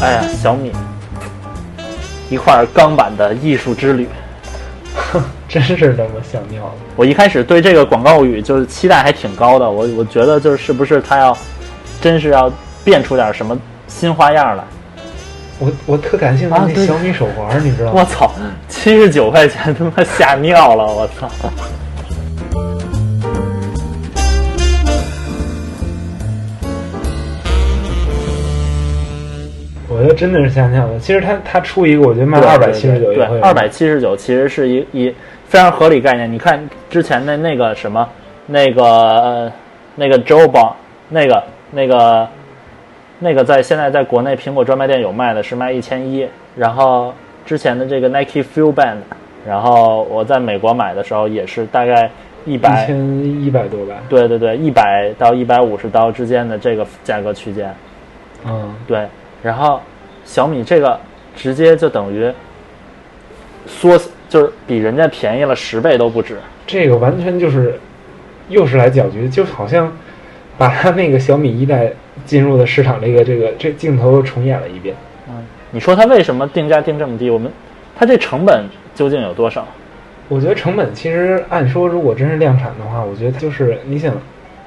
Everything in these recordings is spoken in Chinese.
哎呀，小米一块钢板的艺术之旅，真是他妈想尿了。我一开始对这个广告语就是期待还挺高的，我我觉得就是是不是他要真是要变出点什么新花样来？我我特感兴趣那小米手环，你知道吗？我操，七十九块钱他妈吓尿了，我操！我觉得真的是吓尿了。其实它它出一个，我觉得卖二百七十九对，二百七十九其实是一一非常合理概念。你看之前的那个什么，那个呃那个 Joe 宝，那个那个那个在现在在国内苹果专卖店有卖的，是卖一千一。然后之前的这个 Nike Fuel Band，然后我在美国买的时候也是大概一一百，千一百多吧。对对对，一百到一百五十刀之间的这个价格区间。嗯，对，然后小米这个直接就等于缩，就是比人家便宜了十倍都不止。这个完全就是又是来搅局，就好像把他那个小米一代进入的市场这个这个这镜头又重演了一遍。嗯，你说它为什么定价定这么低？我们它这成本究竟有多少？我觉得成本其实按说，如果真是量产的话，我觉得就是你想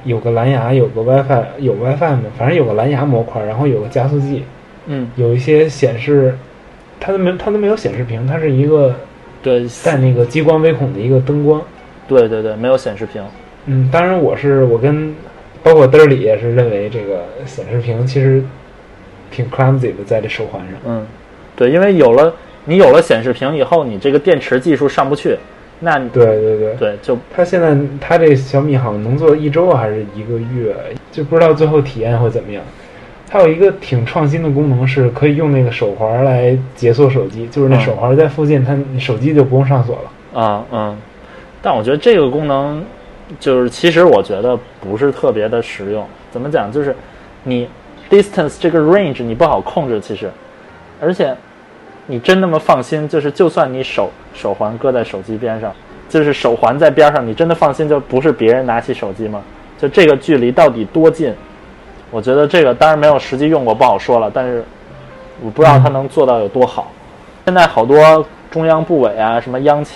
有个蓝牙，有个 WiFi，有 WiFi 吗？反正有个蓝牙模块，然后有个加速器，嗯，有一些显示，它都没它都没有显示屏，它是一个对，带那个激光微孔的一个灯光。对对对，没有显示屏。嗯，当然我是我跟包括嘚儿里也是认为这个显示屏其实挺 clumsy 的，在这手环上。嗯，对，因为有了你有了显示屏以后，你这个电池技术上不去，那你对对对，对就它现在它这小米好像能做一周还是一个月，就不知道最后体验会怎么样。它有一个挺创新的功能，是可以用那个手环来解锁手机，就是那手环在附近，它手机就不用上锁了。啊嗯，但我觉得这个功能就是其实我觉得不是特别的实用。怎么讲？就是你 distance 这个 range 你不好控制，其实，而且你真那么放心？就是就算你手手环搁在手机边上，就是手环在边上，你真的放心就不是别人拿起手机吗？就这个距离到底多近？我觉得这个当然没有实际用过，不好说了。但是我不知道它能做到有多好。现在好多中央部委啊，什么央企，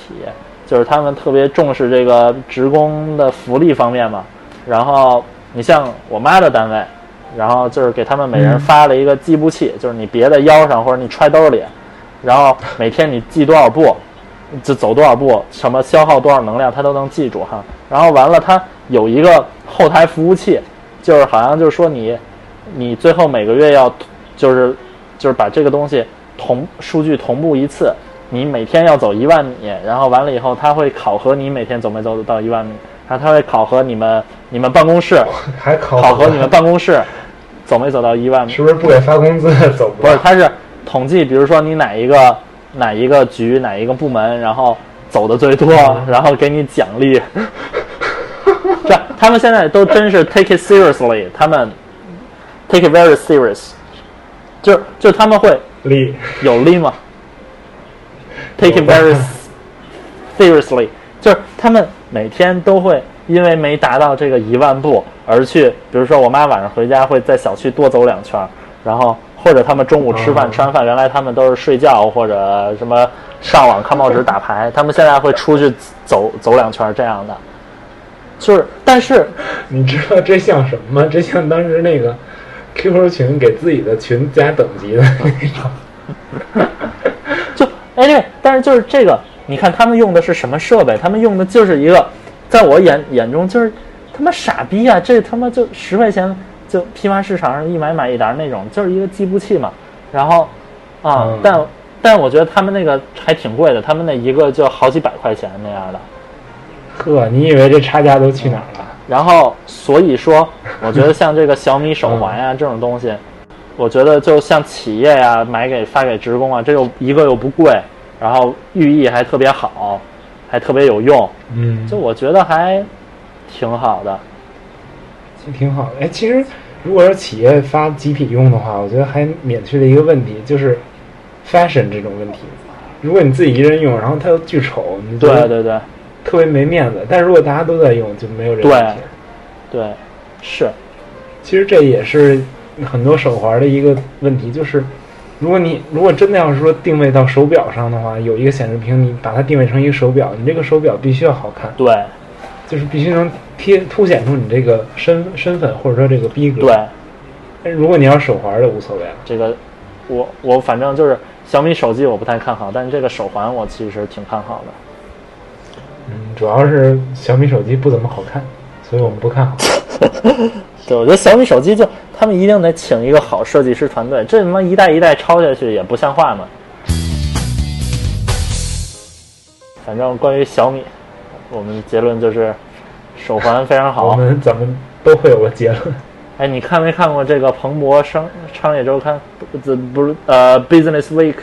就是他们特别重视这个职工的福利方面嘛。然后你像我妈的单位，然后就是给他们每人嗯发了一个计步器，就是你别在腰上或者你揣兜里，然后每天你记多少步，就走多少步，什么消耗多少能量，他都能记住哈。然后完了，它有一个后台服务器，就是好像就是说你，你最后每个月要就是就是把这个东西同数据同步一次，你每天要走一万米，然后完了以后，他会考核你每天走没走到一万米，然后他会考核你们你们办公室 还考考核你们办公室走没走到一万米。是不是不给发工资走不不是，了？它是统计，比如说你哪一个哪一个局哪一个部门，然后走的最多，然后给你奖励。这他们现在都真是 take it seriously，他们 take it very serious，就就他们会力。有力吗？take it very seriously，就是他们每天都会因为没达到这个一万步而去，比如说我妈晚上回家会在小区多走两圈儿，然后或者他们中午吃饭、嗯吃完饭，原来他们都是睡觉或者什么上网看报纸、打牌，他们现在会出去走走两圈儿这样的。就是，但是你知道这像什么吗？这像当时那个 QQ 群给自己的群加等级的那种。就哎对，但是就是这个，你看他们用的是什么设备？他们用的就是一个，在我眼眼中就是他妈傻逼啊！这他妈就十块钱就批发市场上一买买一沓那种，就是一个计步器嘛。然后啊，嗯但但我觉得他们那个还挺贵的，他们那一个就好几百块钱那样的。呵，你以为这差价都去哪儿了？然后所以说，我觉得像这个小米手环呀、这种东西，我觉得就像企业呀买给发给职工啊，这又一个又不贵，然后寓意还特别好，还特别有用，嗯，就我觉得还挺好的。其实挺好的。哎，其实如果说企业发集体用的话，我觉得还免去了一个问题，就是 fashion 这种问题。如果你自己一人用，然后它又巨丑，你对对对特别没面子。但是如果大家都在用，就没有这个对问题。对，是，其实这也是很多手环的一个问题，就是如果你如果真的要是说定位到手表上的话，有一个显示屏，你把它定位成一个手表，你这个手表必须要好看，对就是必须能贴凸显出你这个身身份或者说这个逼格。对，但如果你要手环就无所谓了。这个我我反正就是小米手机我不太看好，但是这个手环我其实挺看好的。嗯，主要是小米手机不怎么好看，所以我们不看好。对，我觉得小米手机就他们一定得请一个好设计师团队，这他妈一代一代抄下去也不像话嘛。反正关于小米，我们结论就是手环非常好我。们咱们都会有个结论。哎，你看没看过这个彭博商商业周刊？不不是呃，Business Week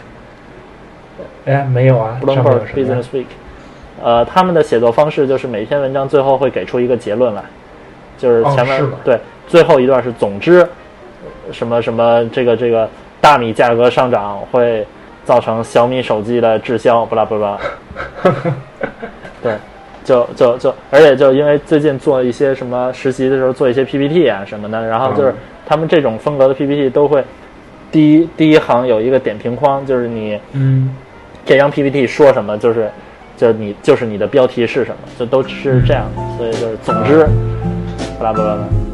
哎，没有啊，上面 Bloomberg 有什么呀 Business Week，呃，他们的写作方式就是每篇文章最后会给出一个结论来，就是前面、对最后一段是总之，什么什么这个这个大米价格上涨会造成小米手机的滞销，不啦不啦，对。就就就，而且就因为最近做一些什么实习的时候做一些 PPT 啊什么的，然后就是嗯。他们这种风格的 PPT 都会第一第一行有一个点评框，就是你嗯，这张 PPT 说什么，就是就你就是你的标题是什么，就都是这样，所以就是总之，巴拉巴拉巴拉。